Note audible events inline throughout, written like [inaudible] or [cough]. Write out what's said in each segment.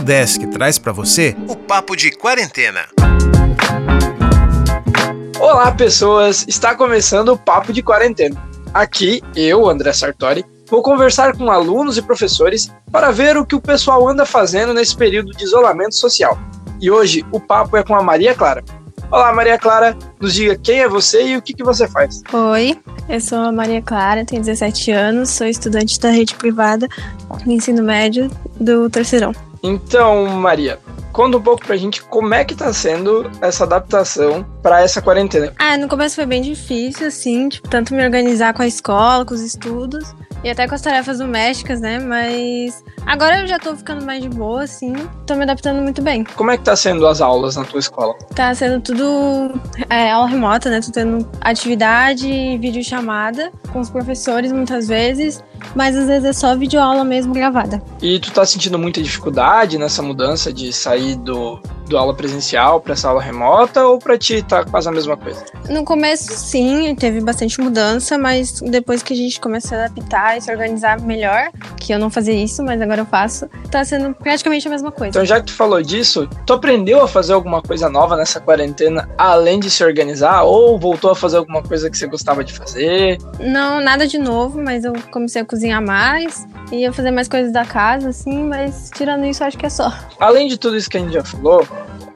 Desk traz para você o Papo de Quarentena. Olá, pessoas! Está começando o Papo de Quarentena. Aqui, eu, André Sartori, vou conversar com alunos e professores para ver o que o pessoal anda fazendo nesse período de isolamento social. E hoje o papo é com a Maria Clara. Olá, Maria Clara, nos diga quem é você e o que, que você faz. Oi, eu sou a Maria Clara, tenho 17 anos, sou estudante da rede privada no ensino médio do Terceirão. Então, Maria, conta um pouco pra gente como é que tá sendo essa adaptação para essa quarentena. Ah, no começo foi bem difícil, assim, tipo, tanto me organizar com a escola, com os estudos, e até com as tarefas domésticas, né? Mas agora eu já tô ficando mais de boa, assim, tô me adaptando muito bem. Como é que tá sendo as aulas na tua escola? Tá sendo tudo é, aula remota, né? Tô tendo atividade, videochamada com os professores muitas vezes, mas às vezes é só videoaula mesmo gravada. E tu tá sentindo muita dificuldade nessa mudança de sair do, do aula presencial para essa aula remota ou para ti tá quase a mesma coisa? No começo, sim, teve bastante mudança, mas depois que a gente começou a adaptar e se organizar melhor, que eu não fazia isso, mas agora eu faço, tá sendo praticamente a mesma coisa. Então, já que tu falou disso, tu aprendeu a fazer alguma coisa nova nessa quarentena, além de se organizar, ou voltou a fazer alguma coisa que você gostava de fazer? Não, nada de novo, mas eu comecei a cozinhar mais, ia fazer mais coisas da casa, assim, mas tirando isso, acho que é só. Além de tudo isso que a gente já falou,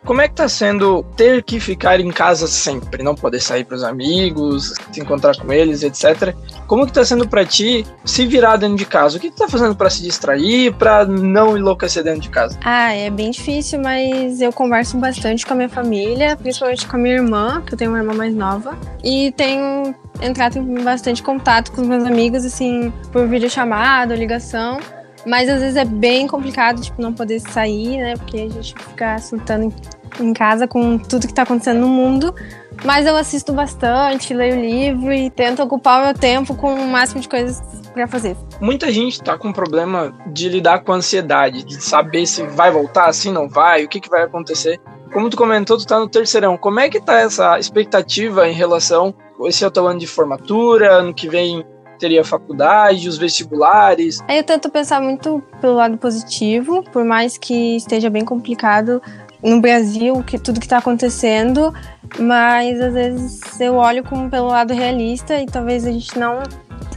como é que tá sendo ter que ficar em casa sempre, não poder sair para os amigos, se encontrar com eles, etc. Como que tá sendo para ti se virar dentro de casa? O que tu tá fazendo para se distrair, para não enlouquecer dentro de casa? Ah, é bem difícil, mas eu converso bastante com a minha família, principalmente com a minha irmã, que eu tenho uma irmã mais nova, e tenho entrado em bastante contato com os meus amigos, assim, por videochamada ligação. Mas às vezes é bem complicado, tipo, não poder sair, né? Porque a gente fica surtando em, casa com tudo que tá acontecendo no mundo. Mas eu assisto bastante, leio livro e tento ocupar o meu tempo com o máximo de coisas para fazer. Muita gente tá com problema de lidar com a ansiedade, de saber se vai voltar, se não vai, o que, que vai acontecer. Como tu comentou, tu tá no terceirão. Como é que tá essa expectativa em relação esse é o teu ano de formatura, ano que vem teria faculdade, os vestibulares. Eu tento pensar muito pelo lado positivo, por mais que esteja bem complicado no Brasil, que tudo que está acontecendo, mas às vezes eu olho como pelo lado realista e talvez a gente não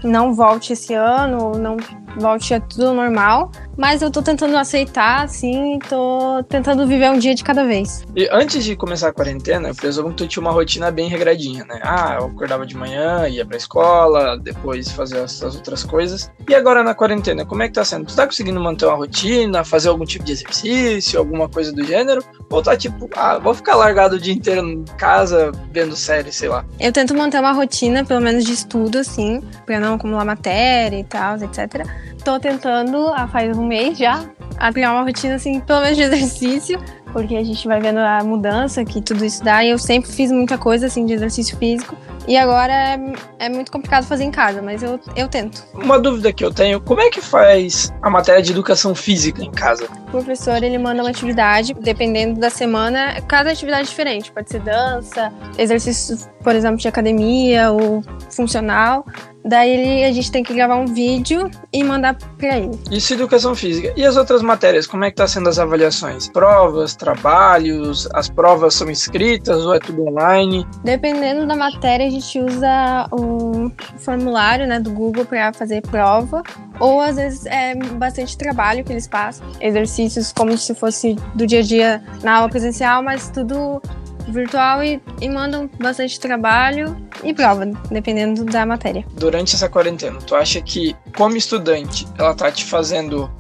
não volte esse ano, ou não volte a tudo normal. Mas eu tô tentando aceitar, assim, tô tentando viver um dia de cada vez. E antes de começar a quarentena, eu presumo que tu tinha uma rotina bem regradinha, né? Ah, eu acordava de manhã, ia pra escola, depois fazia as outras coisas. E agora na quarentena, como é que tá sendo? Tu tá conseguindo manter uma rotina, fazer algum tipo de exercício, alguma coisa do gênero? Ou tá tipo, ah, vou ficar largado o dia inteiro em casa, vendo série, sei lá? Eu tento manter uma rotina, pelo menos de estudo, assim, pra não acumular matéria e tal, etc tô tentando, há faz um mês já, a criar uma rotina, assim, pelo menos de [laughs] exercício, porque a gente vai vendo a mudança que tudo isso dá. E eu sempre fiz muita coisa, assim, de exercício físico. E agora é, é, muito complicado fazer em casa, mas eu, eu tento. Uma dúvida que eu tenho, como é que faz a matéria de educação física em casa? O professor, ele manda uma atividade, dependendo da semana, cada atividade é diferente. Pode ser dança, exercício, por exemplo, de academia ou funcional. Daí ele, a gente tem que gravar um vídeo e mandar para ele. Isso educação física. E as outras matérias, como é que tá sendo as avaliações? Provas, trabalhos, as provas são escritas ou é tudo online? Dependendo da matéria, a gente usa o formulário né, do Google para fazer prova. Ou às vezes é bastante trabalho que eles passam. Exercícios como se fosse do dia a dia na aula presencial, mas tudo virtual e, e mandam bastante trabalho e prova, dependendo da matéria. Durante essa quarentena, tu acha que, como estudante, ela tá te fazendo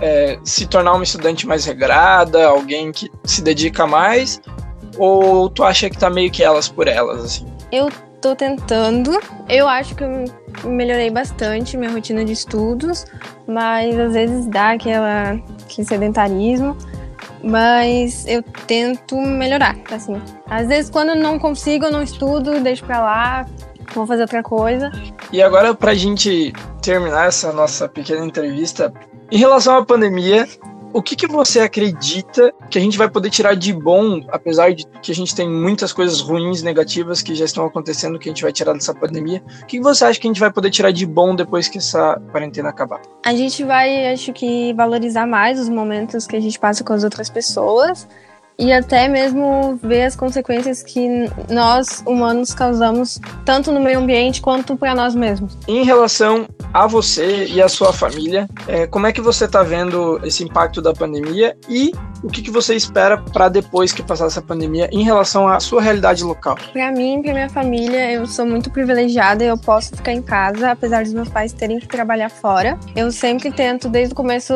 é, se tornar uma estudante mais regrada, alguém que se dedica mais? Ou tu acha que tá meio que elas por elas, assim? Eu tô tentando. Eu acho que eu melhorei bastante minha rotina de estudos, mas às vezes dá aquela, aquele sedentarismo mas eu tento melhorar, assim. Às vezes quando eu não consigo, eu não estudo, deixo pra lá, vou fazer outra coisa. E agora pra gente terminar essa nossa pequena entrevista, em relação à pandemia, o que, que você acredita que a gente vai poder tirar de bom, apesar de que a gente tem muitas coisas ruins, negativas que já estão acontecendo, que a gente vai tirar dessa pandemia? O que, você acha que a gente vai poder tirar de bom depois que essa quarentena acabar? A gente vai, acho que, valorizar mais os momentos que a gente passa com as outras pessoas e até mesmo ver as consequências que nós humanos causamos tanto no meio ambiente quanto para nós mesmos. Em relação a você e a sua família, é, como é que você está vendo esse impacto da pandemia e o que, que você espera para depois que passar essa pandemia em relação à sua realidade local? Para mim, para minha família, eu sou muito privilegiada e eu posso ficar em casa, apesar dos meus pais terem que trabalhar fora. Eu sempre tento, desde o começo,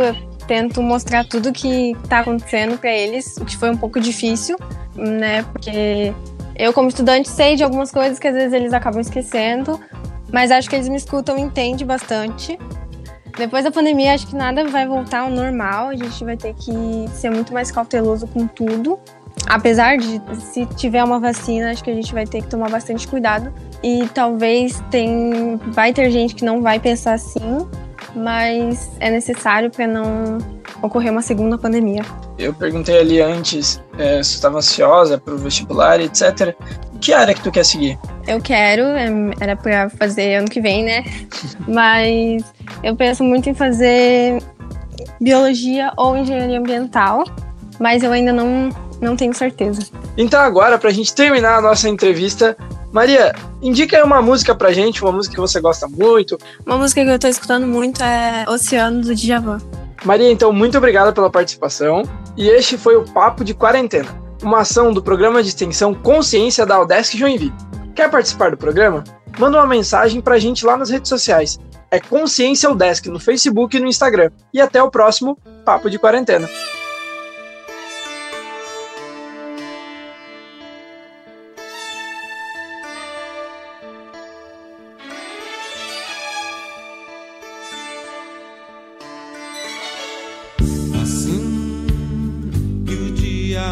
tento mostrar tudo que tá acontecendo para eles, o que foi um pouco difícil, né? Porque eu, como estudante, sei de algumas coisas que às vezes eles acabam esquecendo, mas acho que eles me escutam e entendem bastante. Depois da pandemia, acho que nada vai voltar ao normal, a gente vai ter que ser muito mais cauteloso com tudo. Apesar de, se tiver uma vacina, acho que a gente vai ter que tomar bastante cuidado. E talvez tem, vai ter gente que não vai pensar assim, mas é necessário para não ocorrer uma segunda pandemia. Eu perguntei ali antes é, se estava ansiosa para o vestibular, etc. Que área que tu quer seguir? Eu quero, é, era para fazer ano que vem, né? [laughs] mas eu penso muito em fazer biologia ou engenharia ambiental, mas eu ainda não, não tenho certeza. Então agora, para a gente terminar a nossa entrevista, Maria, indica aí uma música pra gente, uma música que você gosta muito. Uma música que eu tô escutando muito é Oceano do Djavan. Maria, então, muito obrigada pela participação. E este foi o Papo de Quarentena, uma ação do programa de extensão Consciência da Udesc Joinville. Quer participar do programa? Manda uma mensagem pra gente lá nas redes sociais. É Consciência Udesc no Facebook e no Instagram. E até o próximo Papo de Quarentena.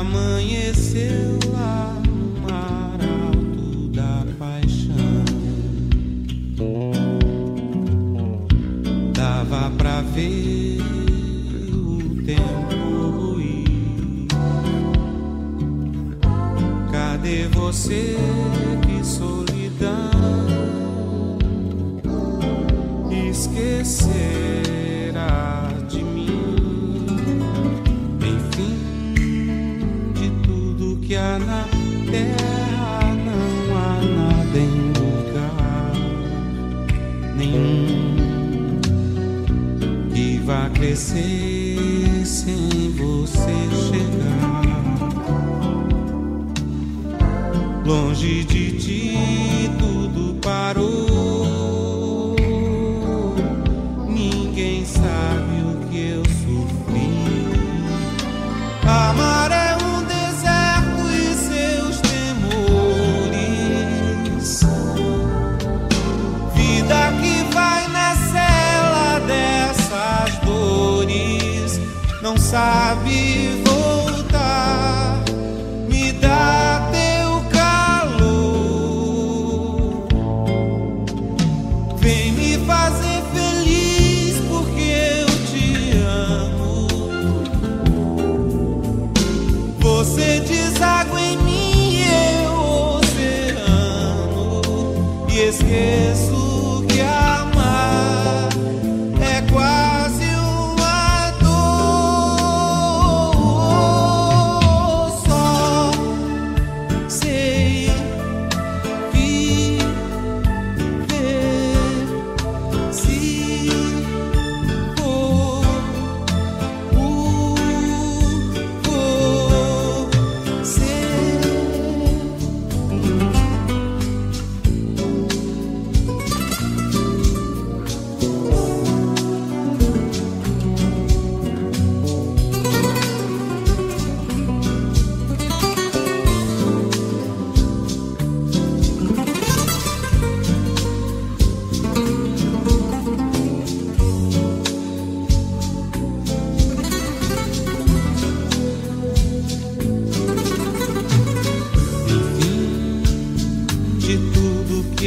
amanheceu lá mar alto da paixão. Dava pra ver o tempo ruir. Cadê você? Que solidão. nenhum que vá crescer sem você chegar. Longe de ti tudo parou. Ninguém sabe o que eu sofri. Amar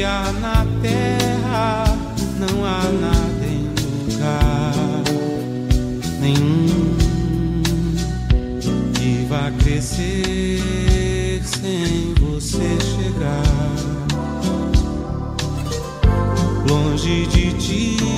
há na terra, não há nada em lugar nenhum que vá crescer sem você chegar longe de ti.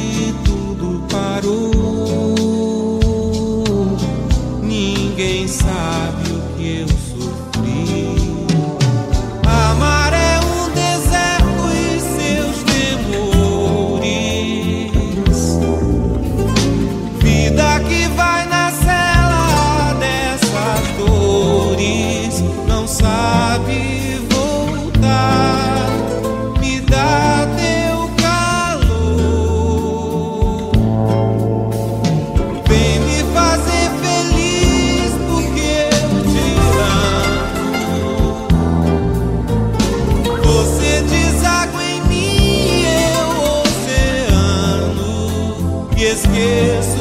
Esqueço